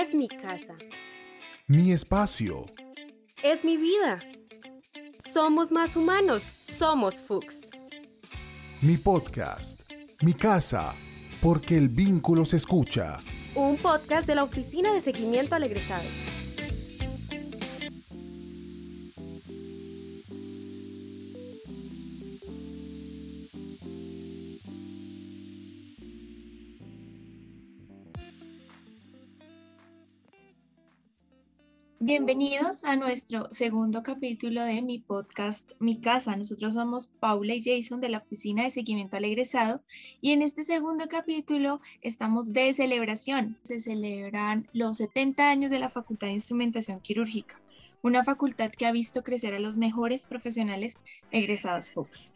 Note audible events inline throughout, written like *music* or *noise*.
Es mi casa. Mi espacio. Es mi vida. Somos más humanos. Somos Fuchs. Mi podcast. Mi casa. Porque el vínculo se escucha. Un podcast de la Oficina de Seguimiento al Egresado. Bienvenidos a nuestro segundo capítulo de mi podcast Mi Casa. Nosotros somos Paula y Jason de la Oficina de Seguimiento al Egresado y en este segundo capítulo estamos de celebración. Se celebran los 70 años de la Facultad de Instrumentación Quirúrgica, una facultad que ha visto crecer a los mejores profesionales egresados Fox.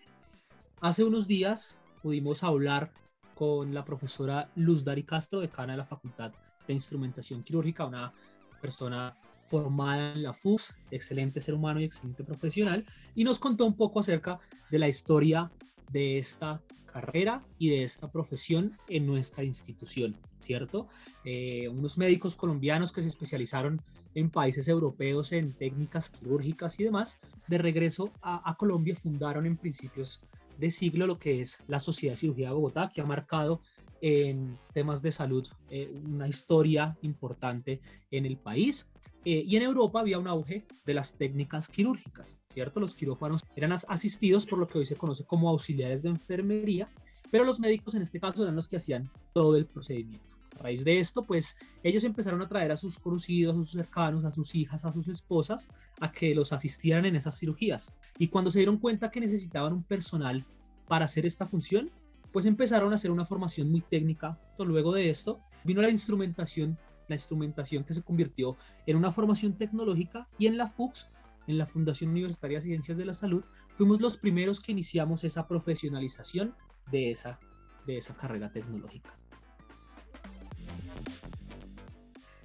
Hace unos días pudimos hablar con la profesora Luz Dari Castro, decana de la Facultad de Instrumentación Quirúrgica, una persona formada en la FUS, excelente ser humano y excelente profesional, y nos contó un poco acerca de la historia de esta carrera y de esta profesión en nuestra institución, ¿cierto? Eh, unos médicos colombianos que se especializaron en países europeos en técnicas quirúrgicas y demás, de regreso a, a Colombia fundaron en principios de siglo lo que es la Sociedad de Cirugía de Bogotá, que ha marcado en temas de salud eh, una historia importante en el país. Eh, y en Europa había un auge de las técnicas quirúrgicas, ¿cierto? Los quirófanos eran asistidos por lo que hoy se conoce como auxiliares de enfermería, pero los médicos en este caso eran los que hacían todo el procedimiento. A raíz de esto, pues ellos empezaron a traer a sus conocidos, a sus cercanos, a sus hijas, a sus esposas, a que los asistieran en esas cirugías. Y cuando se dieron cuenta que necesitaban un personal para hacer esta función, pues empezaron a hacer una formación muy técnica. Luego de esto vino la instrumentación, la instrumentación que se convirtió en una formación tecnológica y en la FUX, en la Fundación Universitaria de Ciencias de la Salud, fuimos los primeros que iniciamos esa profesionalización de esa, de esa carrera tecnológica.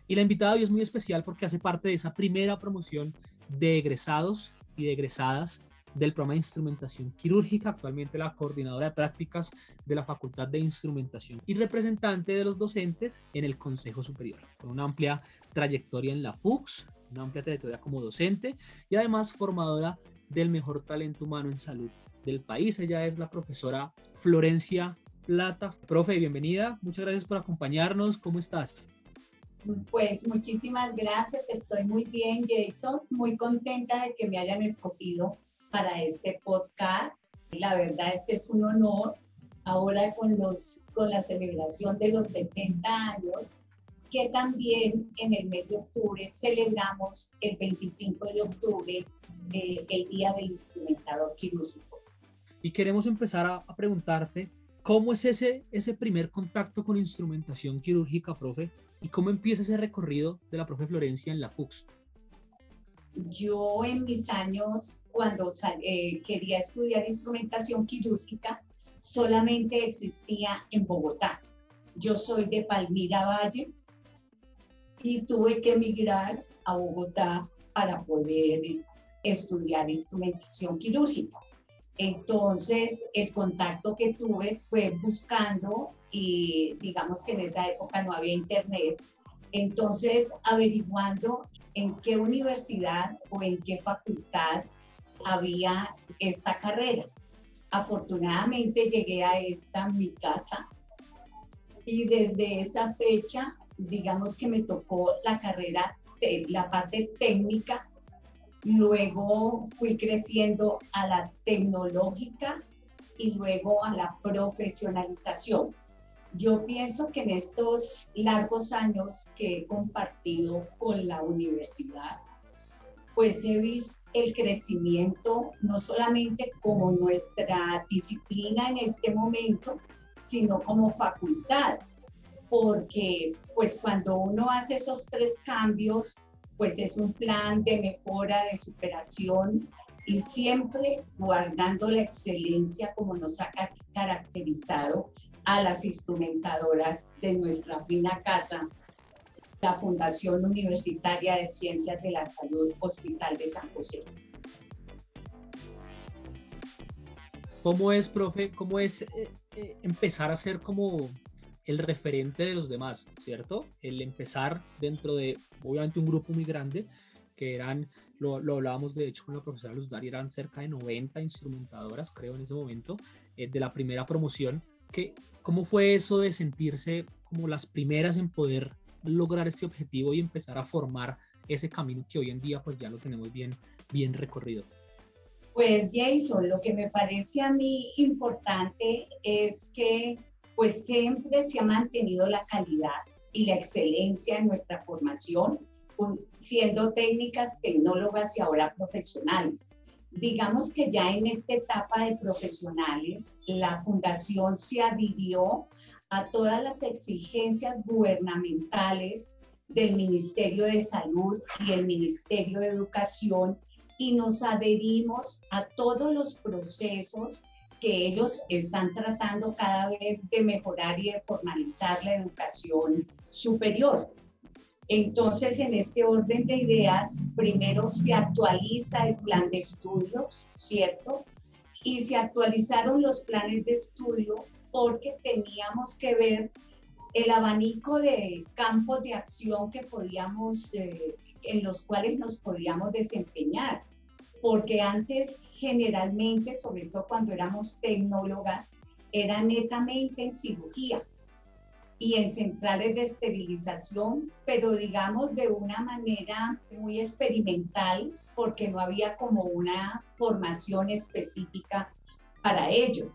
Y la invitada hoy es muy especial porque hace parte de esa primera promoción de egresados y de egresadas del programa de instrumentación quirúrgica, actualmente la coordinadora de prácticas de la Facultad de Instrumentación y representante de los docentes en el Consejo Superior, con una amplia trayectoria en la FUX, una amplia trayectoria como docente y además formadora del mejor talento humano en salud del país. Ella es la profesora Florencia Plata. Profe, bienvenida. Muchas gracias por acompañarnos. ¿Cómo estás? Pues muchísimas gracias, estoy muy bien, Jason, muy contenta de que me hayan escogido para este podcast. La verdad es que es un honor ahora con, los, con la celebración de los 70 años, que también en el mes de octubre celebramos el 25 de octubre eh, el Día del Instrumentador Quirúrgico. Y queremos empezar a, a, preguntarte, ¿cómo es ese, ese primer contacto con instrumentación quirúrgica, profe? ¿Y cómo empieza ese recorrido de la profe Florencia en la FUX? yo en mis años, cuando eh, quería estudiar instrumentación quirúrgica, solamente existía en Bogotá. Yo soy de Palmira Valle y tuve que emigrar a Bogotá para poder estudiar instrumentación quirúrgica. Entonces, el contacto que tuve fue buscando y digamos que en esa época no había internet, entonces, averiguando en qué universidad o en qué facultad había esta carrera. Afortunadamente llegué a esta, mi casa, y desde esa fecha, digamos que me tocó la carrera, la parte técnica, luego fui creciendo a la tecnológica y luego a la profesionalización. Yo pienso que en estos largos años que he compartido con la universidad, pues he visto el crecimiento no solamente como nuestra disciplina en este momento, sino como facultad, porque pues cuando uno hace esos tres cambios, pues es un plan de mejora, de superación y siempre guardando la excelencia como nos ha caracterizado a las instrumentadoras de nuestra fina casa, la Fundación Universitaria de Ciencias de la Salud Hospital de San José. ¿Cómo es, profe? ¿Cómo es eh, eh, empezar a ser como el referente de los demás, ¿cierto? El empezar dentro de, obviamente, un grupo muy grande, que eran, lo, lo hablábamos de hecho con la profesora Luz Dari, eran cerca de 90 instrumentadoras, creo, en ese momento, eh, de la primera promoción. Que, ¿Cómo fue eso de sentirse como las primeras en poder lograr este objetivo y empezar a formar ese camino que hoy en día pues ya lo tenemos bien, bien recorrido? Pues Jason, lo que me parece a mí importante es que pues siempre se ha mantenido la calidad y la excelencia en nuestra formación, pues, siendo técnicas, tecnólogas y ahora profesionales. Digamos que ya en esta etapa de profesionales, la fundación se adhirió a todas las exigencias gubernamentales del Ministerio de Salud y el Ministerio de Educación y nos adherimos a todos los procesos que ellos están tratando cada vez de mejorar y de formalizar la educación superior. Entonces, en este orden de ideas, primero se actualiza el plan de estudios, ¿cierto? Y se actualizaron los planes de estudio porque teníamos que ver el abanico de campos de acción que podíamos, eh, en los cuales nos podíamos desempeñar. Porque antes, generalmente, sobre todo cuando éramos tecnólogas, era netamente en cirugía y en centrales de esterilización, pero digamos de una manera muy experimental, porque no había como una formación específica para ello,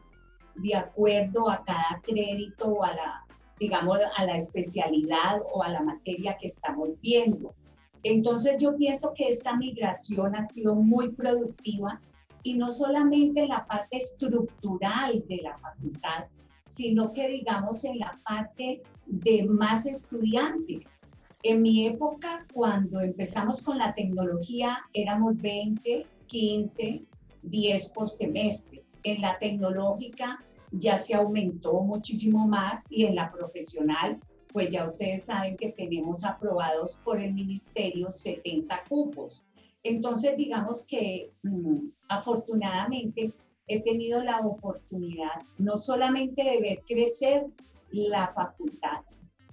de acuerdo a cada crédito o a la, digamos, a la especialidad o a la materia que estamos viendo. Entonces yo pienso que esta migración ha sido muy productiva y no solamente en la parte estructural de la facultad, sino que digamos en la parte de más estudiantes. En mi época, cuando empezamos con la tecnología, éramos 20, 15, 10 por semestre. En la tecnológica ya se aumentó muchísimo más y en la profesional, pues ya ustedes saben que tenemos aprobados por el ministerio 70 cupos. Entonces, digamos que mm, afortunadamente he tenido la oportunidad no solamente de ver crecer la facultad,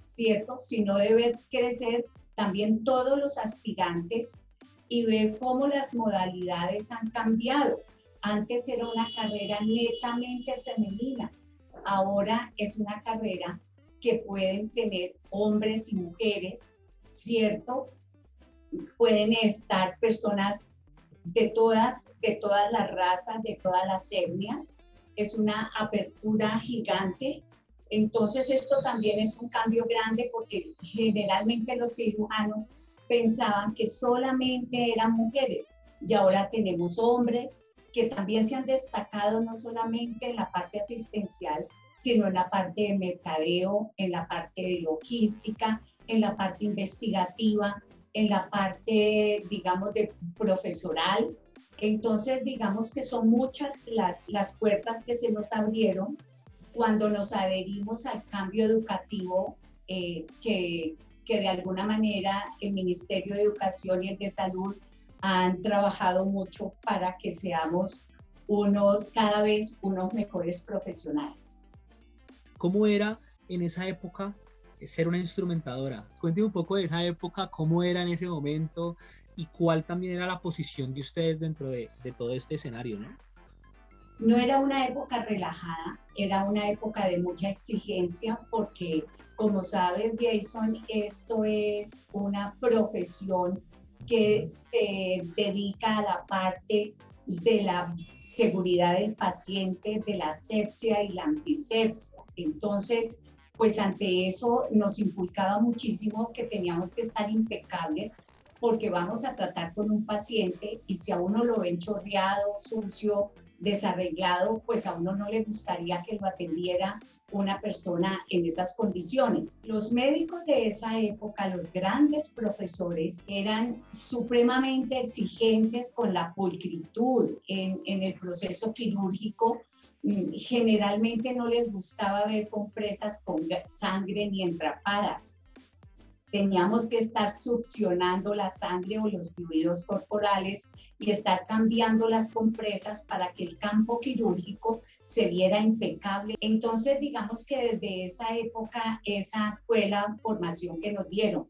¿cierto? Sino de ver crecer también todos los aspirantes y ver cómo las modalidades han cambiado. Antes era una carrera netamente femenina, ahora es una carrera que pueden tener hombres y mujeres, ¿cierto? Pueden estar personas de todas, de todas las razas, de todas las etnias. Es una apertura gigante. Entonces esto también es un cambio grande porque generalmente los cirujanos pensaban que solamente eran mujeres y ahora tenemos hombres, que también se han destacado no solamente en la parte asistencial, sino en la parte de mercadeo, en la parte de logística, en la parte investigativa, en la parte, digamos, de profesoral. Entonces, digamos que son muchas las, las puertas que se nos abrieron cuando nos adherimos al cambio educativo eh, que, que de alguna manera el Ministerio de Educación y el de Salud han trabajado mucho para que seamos unos, cada vez unos mejores profesionales. ¿Cómo era en esa época ser una instrumentadora? Cuénteme un poco de esa época, cómo era en ese momento y cuál también era la posición de ustedes dentro de, de todo este escenario, ¿no? No era una época relajada, era una época de mucha exigencia porque, como sabes, Jason, esto es una profesión que se dedica a la parte de la seguridad del paciente, de la sepsia y la antisepsia. Entonces, pues ante eso nos inculcaba muchísimo que teníamos que estar impecables porque vamos a tratar con un paciente y si a uno lo ven chorreado, sucio, desarreglado, pues a uno no le gustaría que lo atendiera una persona en esas condiciones. Los médicos de esa época, los grandes profesores, eran supremamente exigentes con la pulcritud en, el proceso quirúrgico. Mm, generalmente no les gustaba ver compresas con sangre ni entrapadas. Teníamos que estar succionando la sangre o los fluidos corporales y estar cambiando las compresas para que el campo quirúrgico se viera impecable. Entonces, digamos que desde esa época, esa fue la formación que nos dieron.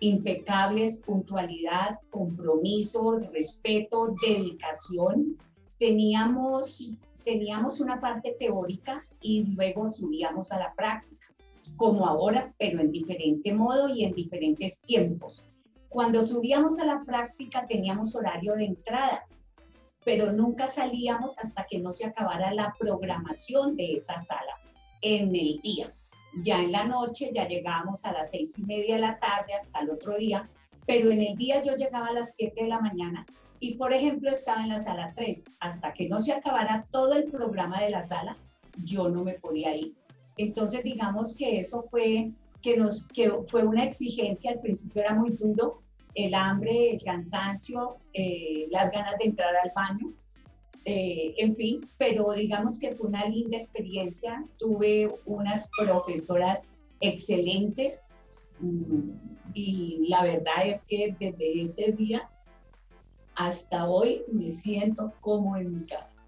Impecables, puntualidad, compromiso, respeto, dedicación. Teníamos, teníamos una parte teórica y luego subíamos a la práctica, como ahora, pero en diferente modo y en diferentes tiempos. Cuando subíamos a la práctica teníamos horario de entrada, pero nunca salíamos hasta que no se acabara la programación de esa sala en el día. Ya en la noche ya llegábamos a las seis y media de la tarde hasta el otro día, pero en el día yo llegaba a las siete de la mañana y, por ejemplo, estaba en la sala 3. Hasta que no se acabara todo el programa de la sala, yo no me podía ir. Entonces, digamos que eso fue, que nos, que fue una exigencia, al principio era muy duro, el hambre, el cansancio, eh, las ganas de entrar al baño, eh, en fin, pero digamos que fue una linda experiencia. Tuve unas profesoras excelentes mm, y la verdad es que desde ese día hasta hoy me siento como en mi casa.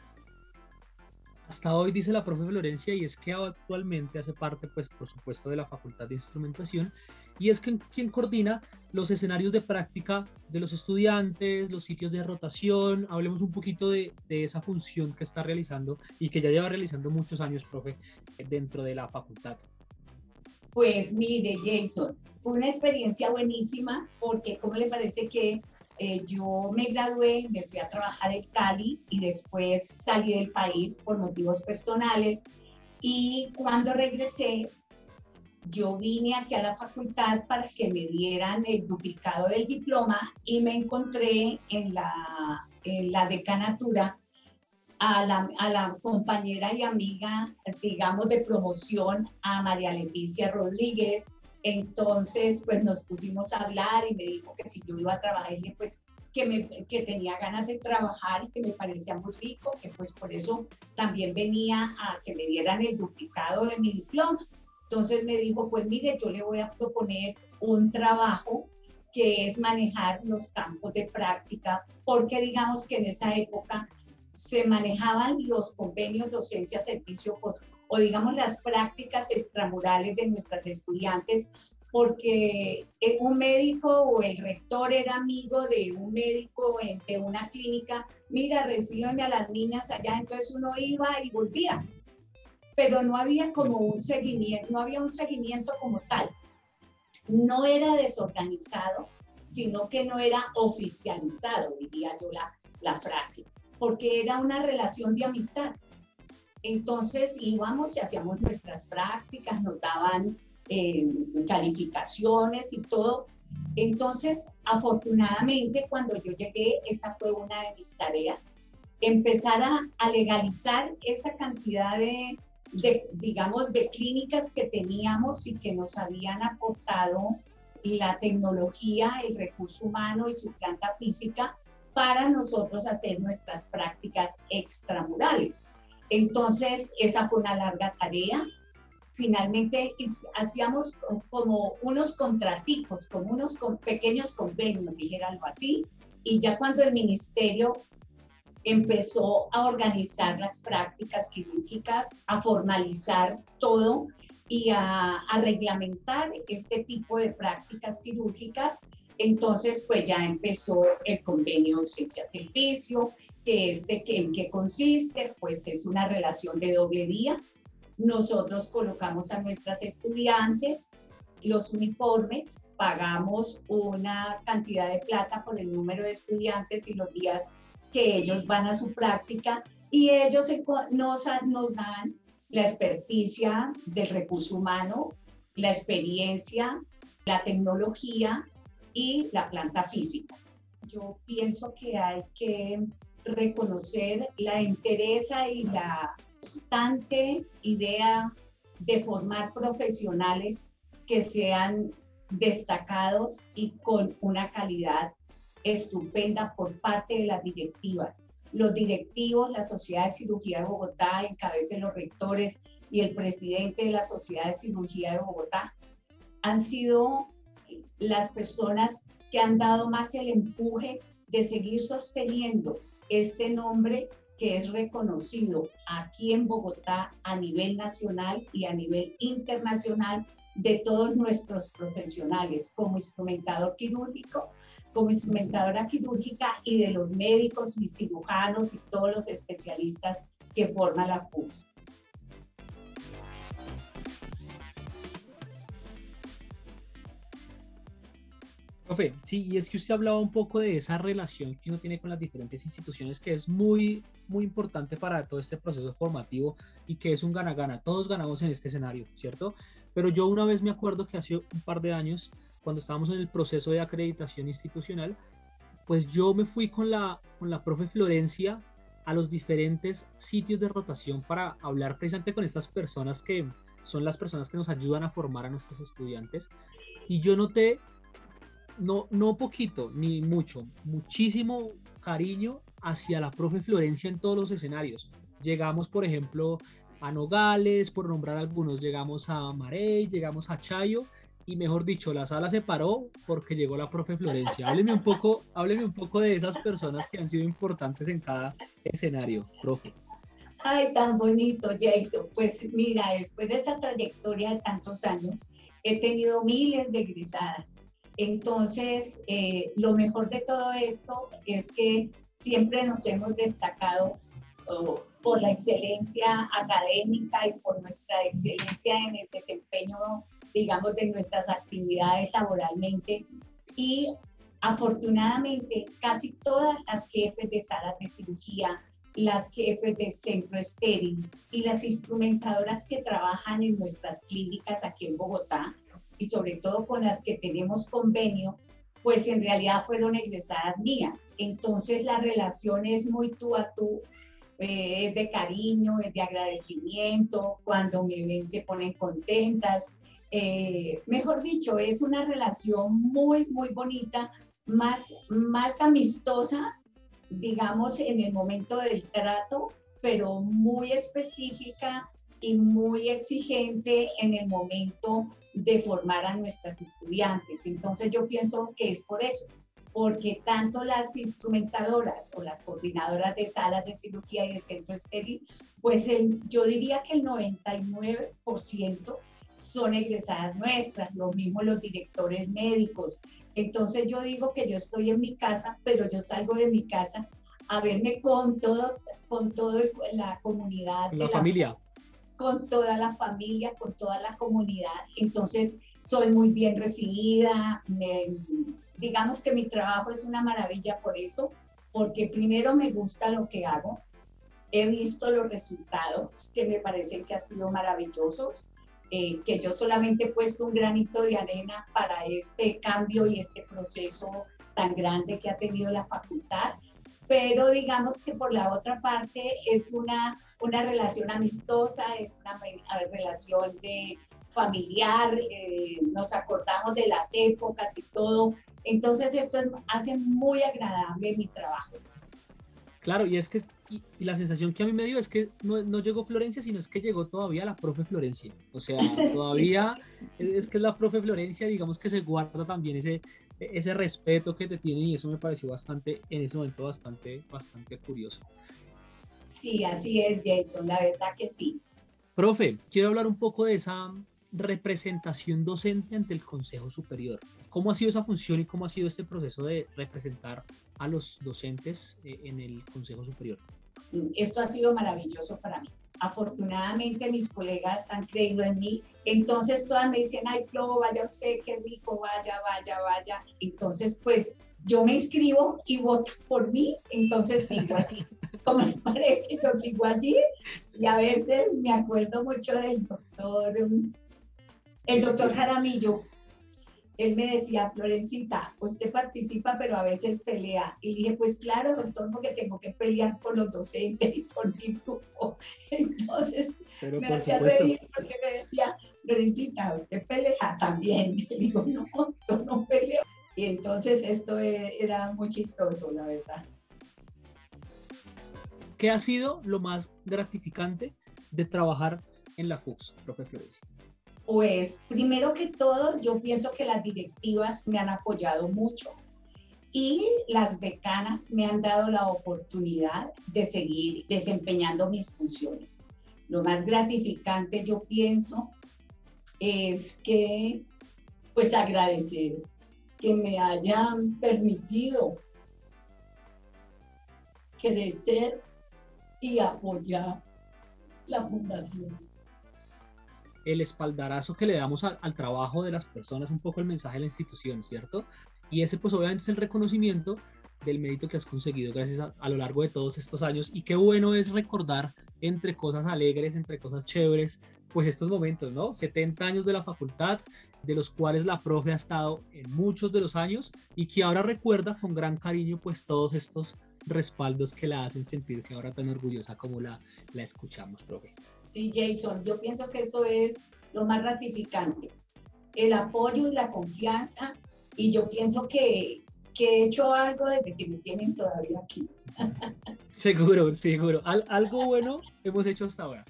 Hasta hoy dice la profe Florencia y es que actualmente hace parte, pues por supuesto, de la Facultad de Instrumentación y es que quien coordina los escenarios de práctica de los estudiantes, los sitios de rotación. Hablemos un poquito de, esa función que está realizando y que ya lleva realizando muchos años, profe, dentro de la facultad. Pues mire, Jason, fue una experiencia buenísima porque, ¿cómo le parece que eh, yo me gradué, me fui a trabajar en Cali y después salí del país por motivos personales? Y cuando regresé, yo vine aquí a la facultad para que me dieran el duplicado del diploma y me encontré en la, en la decanatura a la, a la, compañera y amiga, digamos, de promoción, a María Leticia Rodríguez. Entonces, pues nos pusimos a hablar y me dijo que si yo iba a trabajar, pues que, me, que tenía ganas de trabajar y que me parecía muy rico, que pues por eso también venía a que me dieran el duplicado de mi diploma. Entonces me dijo, pues mire, yo le voy a proponer un trabajo que es manejar los campos de práctica, porque digamos que en esa época se manejaban los convenios docencia-servicio o digamos las prácticas extramurales de nuestras estudiantes, porque eh, un médico o el rector era amigo de un médico de una clínica, mira, recíbeme a las niñas allá, entonces uno iba y volvía pero no había como un seguimiento, no había un seguimiento como tal. No era desorganizado, sino que no era oficializado, diría yo la, la frase, porque era una relación de amistad. Entonces íbamos y hacíamos nuestras prácticas, notaban eh, calificaciones y todo. Entonces, afortunadamente, cuando yo llegué, esa fue una de mis tareas, empezar a, a legalizar esa cantidad de, de, digamos, de clínicas que teníamos y que nos habían aportado la tecnología, el recurso humano y su planta física para nosotros hacer nuestras prácticas extramurales. Entonces, esa fue una larga tarea. Finalmente hacíamos como unos contraticos, como unos pequeños convenios, dijéranlo así, y ya cuando el ministerio empezó a organizar las prácticas quirúrgicas, a formalizar todo y a, reglamentar este tipo de prácticas quirúrgicas. Entonces, pues ya empezó el convenio ciencia-servicio, que este, que, ¿en qué consiste? Pues es una relación de doble vía. Nosotros colocamos a nuestras estudiantes los uniformes, pagamos una cantidad de plata por el número de estudiantes y los días que ellos van a su práctica y ellos nos, nos dan la experticia del recurso humano, la experiencia, la tecnología y la planta física. Yo pienso que hay que reconocer la interesa y la constante idea de formar profesionales que sean destacados y con una calidad estupenda por parte de las directivas. Los directivos, la Sociedad de Cirugía de Bogotá, encabecen los rectores y el presidente de la Sociedad de Cirugía de Bogotá, han sido las personas que han dado más el empuje de seguir sosteniendo este nombre que es reconocido aquí en Bogotá a nivel nacional y a nivel internacional de todos nuestros profesionales como instrumentador quirúrgico, como instrumentadora quirúrgica y de los médicos y cirujanos y todos los especialistas que forman la FUS. Profe, sí, y es que usted hablaba un poco de esa relación que uno tiene con las diferentes instituciones, que es muy, muy importante para todo este proceso formativo y que es un gana-gana. Todos ganamos en este escenario, ¿cierto? Pero yo una vez me acuerdo que hace un par de años, cuando estábamos en el proceso de acreditación institucional, pues yo me fui con la, con la profe Florencia a los diferentes sitios de rotación para hablar precisamente con estas personas que son las personas que nos ayudan a formar a nuestros estudiantes. Y yo noté no, no poquito, ni mucho, muchísimo cariño hacia la profe Florencia en todos los escenarios. Llegamos, por ejemplo, a Nogales, por nombrar algunos, llegamos a Marey, llegamos a Chayo, y mejor dicho, la sala se paró porque llegó la profe Florencia. Hábleme un poco, hábleme un poco de esas personas que han sido importantes en cada escenario, profe. Ay, tan bonito, Jason. Pues mira, después de esta trayectoria de tantos años, he tenido miles de egresadas entonces, eh, lo mejor de todo esto es que siempre nos hemos destacado oh, por la excelencia académica y por nuestra excelencia en el desempeño, digamos, de nuestras actividades laboralmente. Y afortunadamente, casi todas las jefes de salas de cirugía, las jefes de centro estéril y las instrumentadoras que trabajan en nuestras clínicas aquí en Bogotá, y sobre todo con las que tenemos convenio, pues en realidad fueron egresadas mías. Entonces la relación es muy tú a tú, eh, es de cariño, es de agradecimiento, cuando me ven se ponen contentas. Eh, mejor dicho, es una relación muy, muy bonita, más, más amistosa, digamos, en el momento del trato, pero muy específica y muy exigente en el momento de formar a nuestras estudiantes. Entonces yo pienso que es por eso, porque tanto las instrumentadoras o las coordinadoras de salas de cirugía y del centro estéril, pues el, yo diría que el 99% son egresadas nuestras, lo mismo los directores médicos. Entonces yo digo que yo estoy en mi casa, pero yo salgo de mi casa a verme con todos, con toda la comunidad. La, la familia con toda la familia, con toda la comunidad. Entonces, soy muy bien recibida. digamos que mi trabajo es una maravilla por eso, porque primero me gusta lo que hago. He visto los resultados que me parecen que han sido maravillosos, eh, que yo solamente he puesto un granito de arena para este cambio y este proceso tan grande que ha tenido la facultad. Pero digamos que por la otra parte es una una relación amistosa, es una relación de familiar, eh, nos acordamos de las épocas y todo. Entonces esto hace muy agradable mi trabajo. Claro, y es que y, la sensación que a mí me dio es que no, no, llegó Florencia, sino es que llegó todavía la profe Florencia. O sea, *laughs* todavía es que es la profe Florencia, digamos que se guarda también ese, ese respeto que te tiene y eso me pareció bastante, en ese momento, bastante, bastante curioso. Sí, así es, Jason, la verdad que sí. Profe, quiero hablar un poco de esa representación docente ante el Consejo Superior. ¿Cómo ha sido esa función y cómo ha sido este proceso de representar a los docentes eh, en el Consejo Superior? Esto ha sido maravilloso para mí. Afortunadamente mis colegas han creído en mí, entonces todas me dicen, ay Flo, vaya usted, qué rico, vaya, vaya, vaya. Entonces, pues yo me inscribo y voto por mí, entonces sí, *laughs* como me parece, yo sigo allí. Y a veces me acuerdo mucho del doctor, el doctor Jaramillo. Él me decía, Florencita, usted participa, pero a veces pelea. Y dije, pues claro, doctor, porque tengo que pelear por los docentes y por mi grupo. *laughs* Entonces, me hacía reír porque me decía, Florencita, usted pelea también. *laughs* Y digo, no, yo no peleo. Y entonces esto e, era muy chistoso, la verdad. ¿Qué ha sido lo más gratificante de trabajar en la FUX, profe Florencia? Pues primero que todo, yo pienso que las directivas me han apoyado mucho. y las decanas me han dado la oportunidad de seguir desempeñando mis funciones. Lo más gratificante, yo pienso, es que, pues agradecer que me hayan permitido crecer y apoyar la fundación. El espaldarazo que le damos al, trabajo de las personas, un poco el mensaje de la institución, ¿cierto? Y ese pues obviamente es el reconocimiento del mérito que has conseguido gracias a, a, lo largo de todos estos años y qué bueno es recordar entre cosas alegres, entre cosas chéveres, pues estos momentos, ¿no? 70 años de la facultad, de los cuales la profe ha estado en muchos de los años y que ahora recuerda con gran cariño pues todos estos respaldos que la hacen sentirse ahora tan orgullosa como la, la escuchamos, profe. Sí, Jason, yo pienso que eso es lo más ratificante, el apoyo y la confianza y yo pienso que, que he hecho algo desde que me tienen todavía aquí. *laughs* seguro, seguro. algo bueno hemos hecho hasta ahora.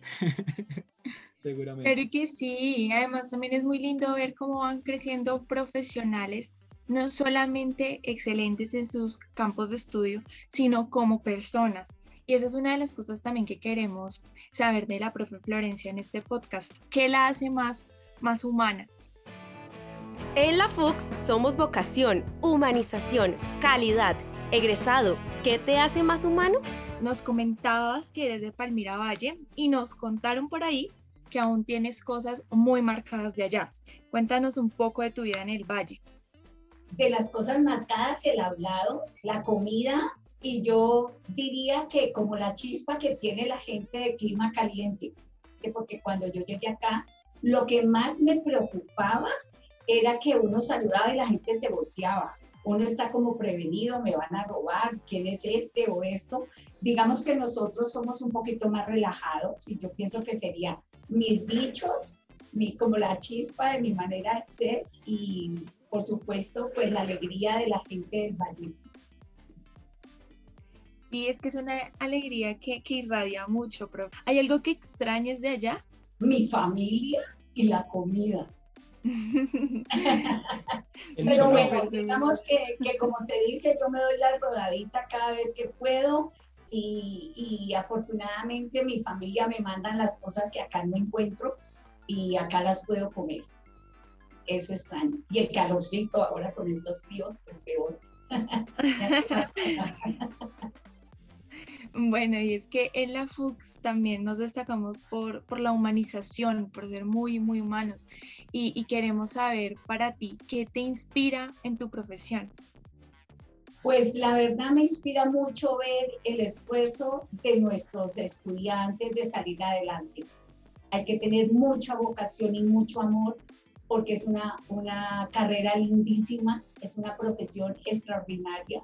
*laughs* Seguramente. Pero que sí, además también es muy lindo ver cómo van creciendo profesionales, no solamente excelentes en sus campos de estudio, sino como personas. Y esa es una de las cosas también que queremos saber de la profe Florencia en este podcast. ¿Qué la hace más, más humana? En la FUX somos vocación, humanización, calidad, egresado. ¿Qué te hace más humano? Nos comentabas que eres de Palmira Valle y nos contaron por ahí que aún tienes cosas muy marcadas de allá. Cuéntanos un poco de tu vida en el valle. De las cosas marcadas, el hablado, la comida y yo diría que como la chispa que tiene la gente de clima caliente, porque cuando yo llegué acá, lo que más me preocupaba era que uno saludaba y la gente se volteaba. Uno está como prevenido, me van a robar, quién es este o esto. Digamos que nosotros somos un poquito más relajados y yo pienso que sería mis dichos, mi, como la chispa de mi manera de ser y por supuesto pues la alegría de la gente del Valle. Sí, es que es una alegría que, que irradia mucho, pero ¿hay algo que extrañes de allá? Mi familia y la comida. *laughs* Pero bueno, digamos que, que, como se dice, yo me doy la rodadita cada vez que puedo y, y, afortunadamente mi familia me mandan las cosas que acá no encuentro y acá las puedo comer. Eso extraño. Y el calorcito ahora con estos fríos, pues peor. *laughs* *laughs* Bueno, y es que en la FUX también nos destacamos por, por la humanización, por ser muy, muy humanos. Y, y, queremos saber para ti, ¿qué te inspira en tu profesión? Pues la verdad me inspira mucho ver el esfuerzo de nuestros estudiantes de salir adelante. Hay que tener mucha vocación y mucho amor porque es una, una carrera lindísima, es una profesión extraordinaria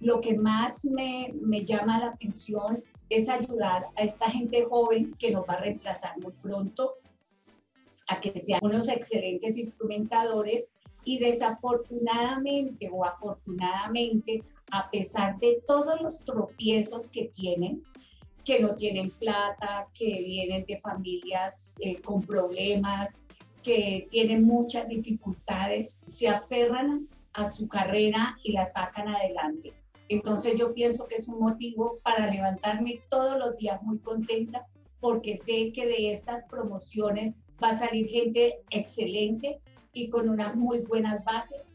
lo que más me, me llama la atención es ayudar a esta gente joven que nos va a reemplazar muy pronto a que sean unos excelentes instrumentadores y desafortunadamente o afortunadamente, a pesar de todos los tropiezos que tienen, que no tienen plata, que vienen de familias eh, con problemas, que tienen muchas dificultades, se aferran a su carrera y la sacan adelante. Entonces yo pienso que es un motivo para levantarme todos los días muy contenta porque sé que de estas promociones va a salir gente excelente y con unas muy buenas bases.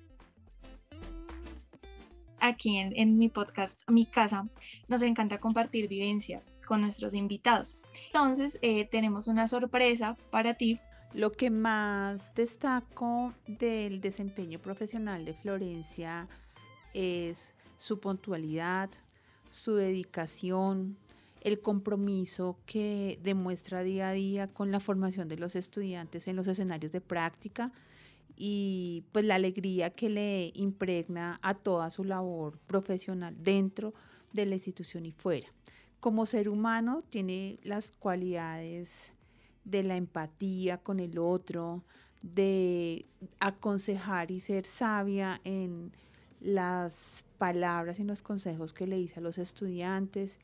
Aquí en, mi podcast, mi casa, nos encanta compartir vivencias con nuestros invitados. Entonces, eh, tenemos una sorpresa para ti. Lo que más destaco del desempeño profesional de Florencia es su puntualidad, su dedicación, el compromiso que demuestra día a día con la formación de los estudiantes en los escenarios de práctica y pues la alegría que le impregna a toda su labor profesional dentro de la institución y fuera. Como ser humano tiene las cualidades de la empatía con el otro, de aconsejar y ser sabia en las palabras y los consejos que le hice a los estudiantes.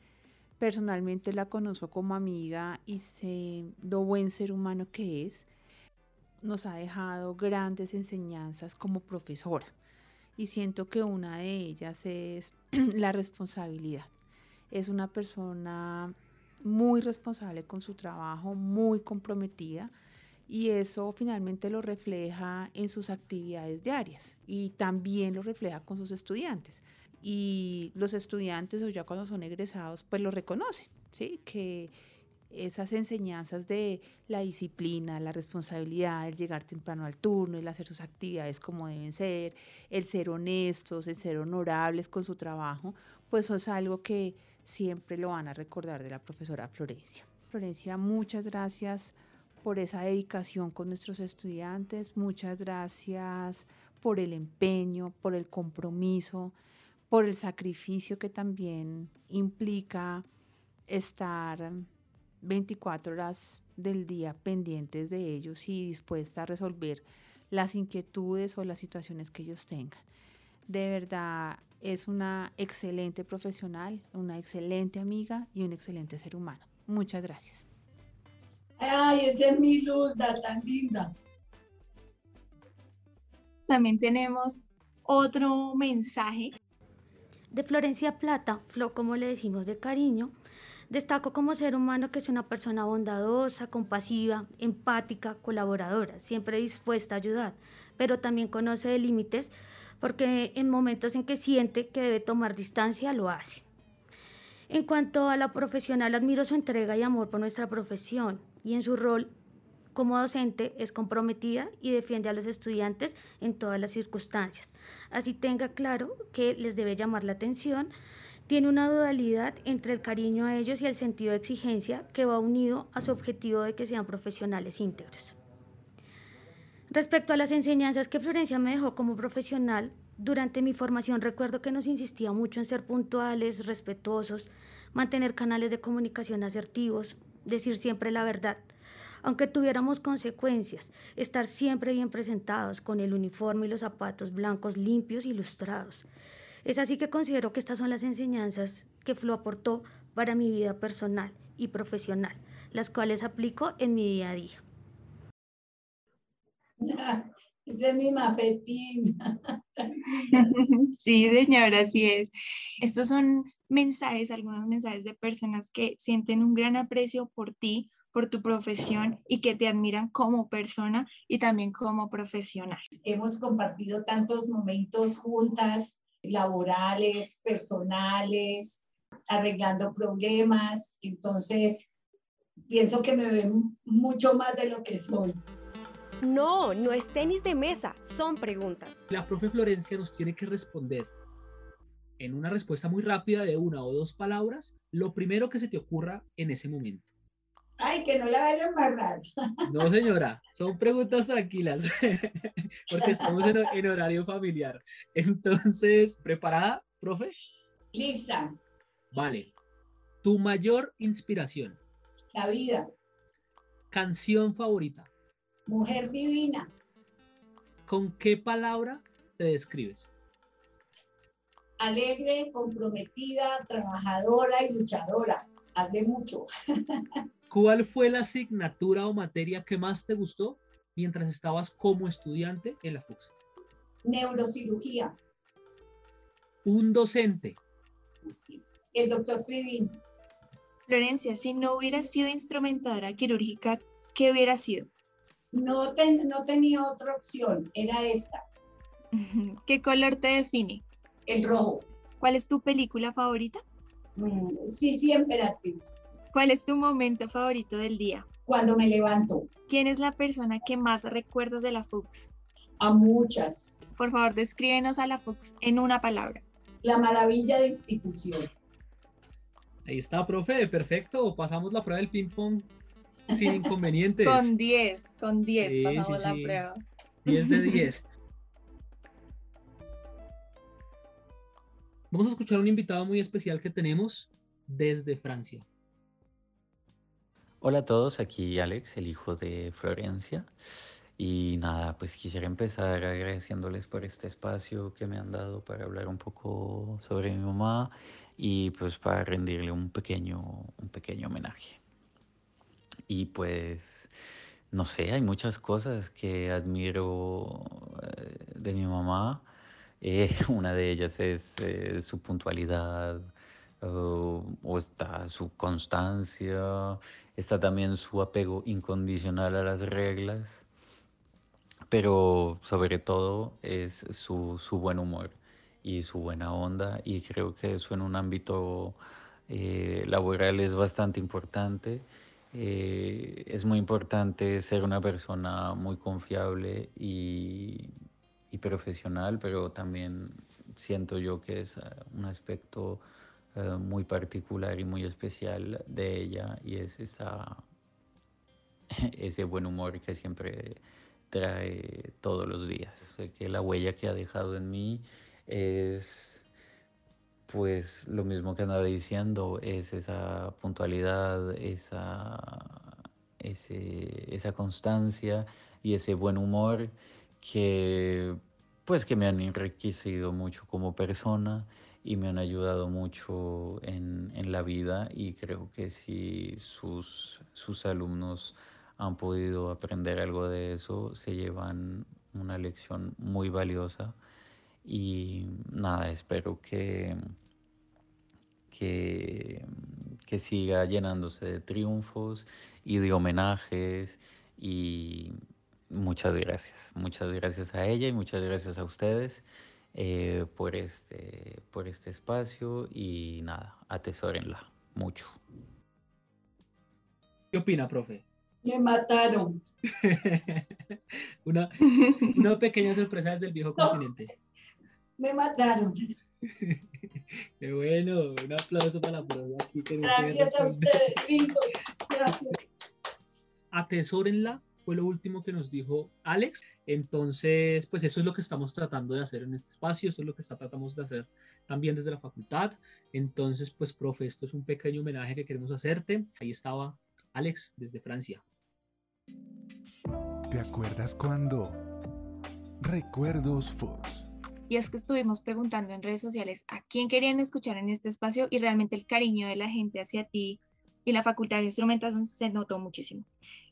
Personalmente la conozco como amiga y sé lo buen ser humano que es. Nos ha dejado grandes enseñanzas como profesora y siento que una de ellas es *clears throat* la responsabilidad. Es una persona muy responsable con su trabajo, muy comprometida y eso finalmente lo refleja en sus actividades diarias y también lo refleja con sus estudiantes. Y los estudiantes o ya cuando son egresados pues lo reconocen, ¿sí? Que esas enseñanzas de la disciplina, la responsabilidad, el llegar temprano al turno, el hacer sus actividades como deben ser, el ser honestos, el ser honorables con su trabajo, pues eso es algo que siempre lo van a recordar de la profesora Florencia. Florencia, muchas gracias por esa dedicación con nuestros estudiantes, muchas gracias por el empeño, por el compromiso, por el sacrificio que también implica estar 24 horas del día pendientes de ellos y dispuesta a resolver las inquietudes o las situaciones que ellos tengan. De verdad, es una excelente profesional, una excelente amiga y un excelente ser humano. Muchas gracias. Ay, esa es mi luz, tan linda. También tenemos otro mensaje. De Florencia Plata, Flo como le decimos de cariño, destaco como ser humano que es una persona bondadosa, compasiva, empática, colaboradora, siempre dispuesta a ayudar, pero también conoce de límites porque en momentos en que siente que debe tomar distancia, lo hace. En cuanto a la profesional, admiro su entrega y amor por nuestra profesión y en su rol como docente es comprometida y defiende a los estudiantes en todas las circunstancias. Así tenga claro que les debe llamar la atención, tiene una dualidad entre el cariño a ellos y el sentido de exigencia que va unido a su objetivo de que sean profesionales íntegros. Respecto a las enseñanzas que Florencia me dejó como profesional, durante mi formación recuerdo que nos insistía mucho en ser puntuales, respetuosos, mantener canales de comunicación asertivos, decir siempre la verdad, aunque tuviéramos consecuencias, estar siempre bien presentados con el uniforme y los zapatos blancos limpios y lustrados. Es así que considero que estas son las enseñanzas que Flo aportó para mi vida personal y profesional, las cuales aplico en mi día a día. *laughs* Ese es mi mafetín. *laughs* Sí, señora, así es. Estos son mensajes, algunos mensajes de personas que sienten un gran aprecio por ti, por tu profesión y que te admiran como persona y también como profesional. Hemos compartido tantos momentos juntas, laborales, personales, arreglando problemas, entonces pienso que me ven mucho más de lo que soy. No, no es tenis de mesa, son preguntas. La profe Florencia nos tiene que responder en una respuesta muy rápida de una o dos palabras lo primero que se te ocurra en ese momento. Ay, que no la vaya a embarrar. *laughs* No, señora, son preguntas tranquilas, *laughs* porque estamos en, en horario familiar. Entonces, ¿preparada, profe? Lista. Vale. Tu mayor inspiración. La vida. Canción favorita. Mujer divina. ¿Con qué palabra te describes? Alegre, comprometida, trabajadora y luchadora. Hablé mucho. ¿Cuál fue la asignatura o materia que más te gustó mientras estabas como estudiante en la FUX? Neurocirugía. Un docente. El doctor Trivín. Florencia, si no hubiera sido instrumentadora quirúrgica, ¿qué hubiera sido? No, no tenía otra opción, era esta. *laughs* ¿Qué color te define? El rojo. ¿Cuál es tu película favorita? Mm, sí, sí, emperatriz. ¿Cuál es tu momento favorito del día? Cuando me levanto. ¿Quién es la persona que más recuerdas de la FUX? A muchas. Por favor, descríbenos a la FUX en una palabra. La maravilla de institución. Ahí está, profe, perfecto. Pasamos la prueba del ping-pong *laughs* sin inconvenientes. con 10, con 10 pasamos la prueba. 10 de 10. Vamos a escuchar a un invitado muy especial que tenemos desde Francia. Hola a todos, aquí Alex, el hijo de Florencia. Y nada, pues quisiera empezar agradeciéndoles por este espacio que me han dado para hablar un poco sobre mi mamá y pues para rendirle un pequeño, un pequeño homenaje. Y pues, no sé, hay muchas cosas que admiro eh, de mi mamá Eh, *laughs* una de ellas es eh, su puntualidad, o está su constancia, está también su apego incondicional a las reglas, pero sobre todo es su, su buen humor y su buena onda y creo que eso en un ámbito eh, laboral es bastante importante. Eh, es muy importante ser una persona muy confiable y, y, profesional, pero también siento yo que es ah, un aspecto eh, muy particular y muy especial de ella y es esa, *laughs* ese buen humor que siempre trae todos los días. que la huella que ha dejado en mí es pues lo mismo que andaba diciendo, es esa puntualidad, esa, esa constancia y ese buen humor que pues que me han enriquecido mucho como persona y me han ayudado mucho en, la vida y creo que si sus, sus alumnos han podido aprender algo de eso, se llevan una lección muy valiosa. Y nada, espero que, que, que siga llenándose de triunfos y de homenajes y muchas gracias, muchas gracias a ella y muchas gracias a ustedes. Eh, por, este, por este espacio y nada, atesórenla mucho. ¿Qué opina, profe? Me mataron. *laughs* una, una, pequeña sorpresa desde el viejo *laughs* continente. Me mataron. *laughs* Qué bueno, un aplauso para la profe aquí. Gracias a ustedes, Gracias. Atesórenla fue lo último que nos dijo Alex. Entonces, pues eso es lo que estamos tratando de hacer en este espacio, eso es lo que tratamos de hacer también desde la facultad. Entonces, pues, profe, esto es un pequeño homenaje que queremos hacerte. Ahí estaba Alex desde Francia. ¿Te acuerdas cuando? Recuerdos Fox. Y es que estuvimos preguntando en redes sociales a quién querían escuchar en este espacio y realmente el cariño de la gente hacia ti y la Facultad de Instrumentación se notó muchísimo.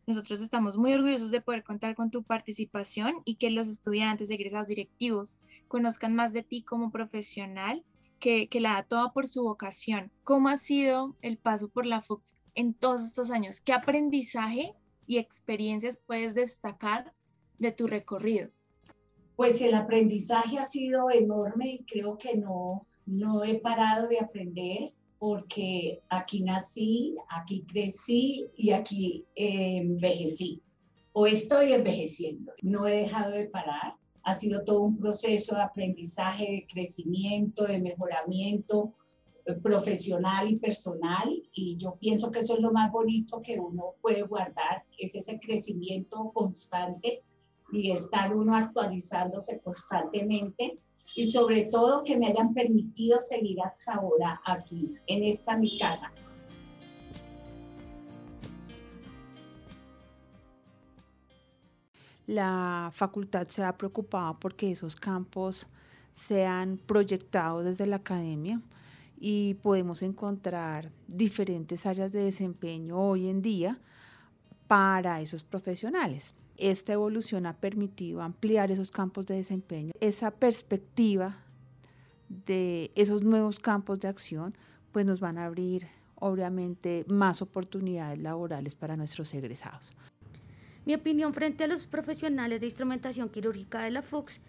Nosotros estamos muy orgullosos de poder contar con tu participación y que los estudiantes, egresados directivos, conozcan más de ti como profesional, que, que la da toda por su vocación. ¿Cómo ha sido el paso por la FUX en todos estos años? ¿Qué aprendizaje y experiencias puedes destacar de tu recorrido? Pues el aprendizaje ha sido enorme y creo que no, no he parado de aprender porque aquí nací, aquí crecí y aquí envejecí o estoy envejeciendo. No he dejado de parar. Ha sido todo un proceso de aprendizaje, de crecimiento, de mejoramiento eh, profesional y personal y yo pienso que eso es lo más bonito que uno puede guardar, es ese crecimiento constante y estar uno actualizándose constantemente y sobre todo que me hayan permitido seguir hasta ahora aquí, en esta mi casa. La facultad se ha preocupado porque esos campos sean proyectados desde la academia y podemos encontrar diferentes áreas de desempeño hoy en día para esos profesionales esta evolución ha permitido ampliar esos campos de desempeño, esa perspectiva de esos nuevos campos de acción, pues nos van a abrir obviamente más oportunidades laborales para nuestros egresados. Mi opinión frente a los profesionales de instrumentación quirúrgica de la FUX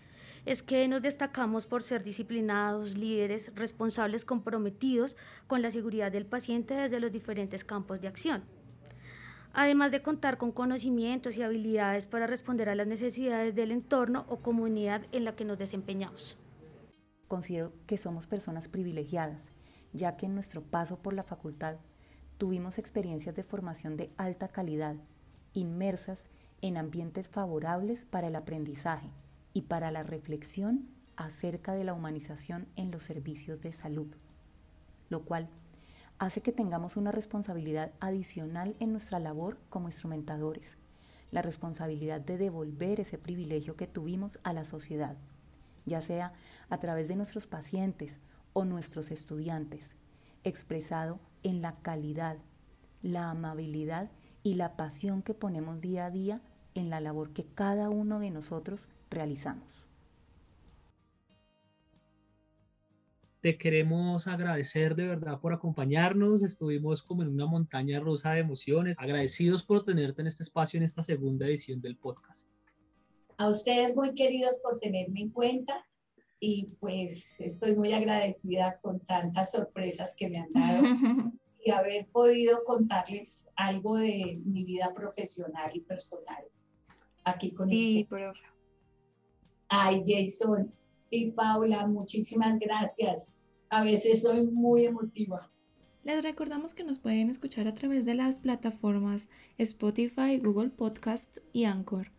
es que nos destacamos por ser disciplinados, líderes, responsables, comprometidos con la seguridad del paciente desde los diferentes campos de acción además de contar con conocimientos y habilidades para responder a las necesidades del entorno o comunidad en la que nos desempeñamos. Considero que somos personas privilegiadas, ya que en nuestro paso por la facultad tuvimos experiencias de formación de alta calidad, inmersas en ambientes favorables para el aprendizaje y para la reflexión acerca de la humanización en los servicios de salud, lo cual hace que tengamos una responsabilidad adicional en nuestra labor como instrumentadores, la responsabilidad de devolver ese privilegio que tuvimos a la sociedad, ya sea a través de nuestros pacientes o nuestros estudiantes, expresado en la calidad, la amabilidad y la pasión que ponemos día a día en la labor que cada uno de nosotros realizamos. Te queremos agradecer de verdad por acompañarnos. Estuvimos como en una montaña rosa de emociones. Agradecidos por tenerte en este espacio en esta segunda edición del podcast. A ustedes muy queridos por tenerme en cuenta y pues estoy muy agradecida con tantas sorpresas que me han dado *laughs* y haber podido contarles algo de mi vida profesional y personal aquí con sí, ustedes. Ay, Jason, y Paula, muchísimas gracias. A veces soy muy emotiva. Les recordamos que nos pueden escuchar a través de las plataformas Spotify, Google Podcast y Anchor.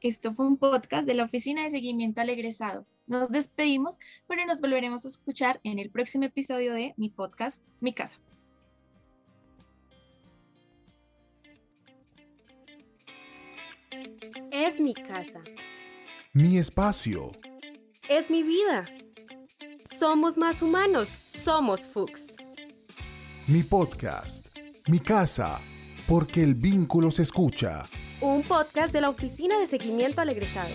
Esto fue un podcast de la Oficina de Seguimiento al Egresado. Nos despedimos, pero nos volveremos a escuchar en el próximo episodio de mi podcast, Mi Casa. Es mi casa. Mi espacio. Es mi vida. Somos más humanos, somos Fuchs. Mi podcast. Mi casa. Porque el vínculo se escucha. Un podcast de la Oficina de Seguimiento al Egresado.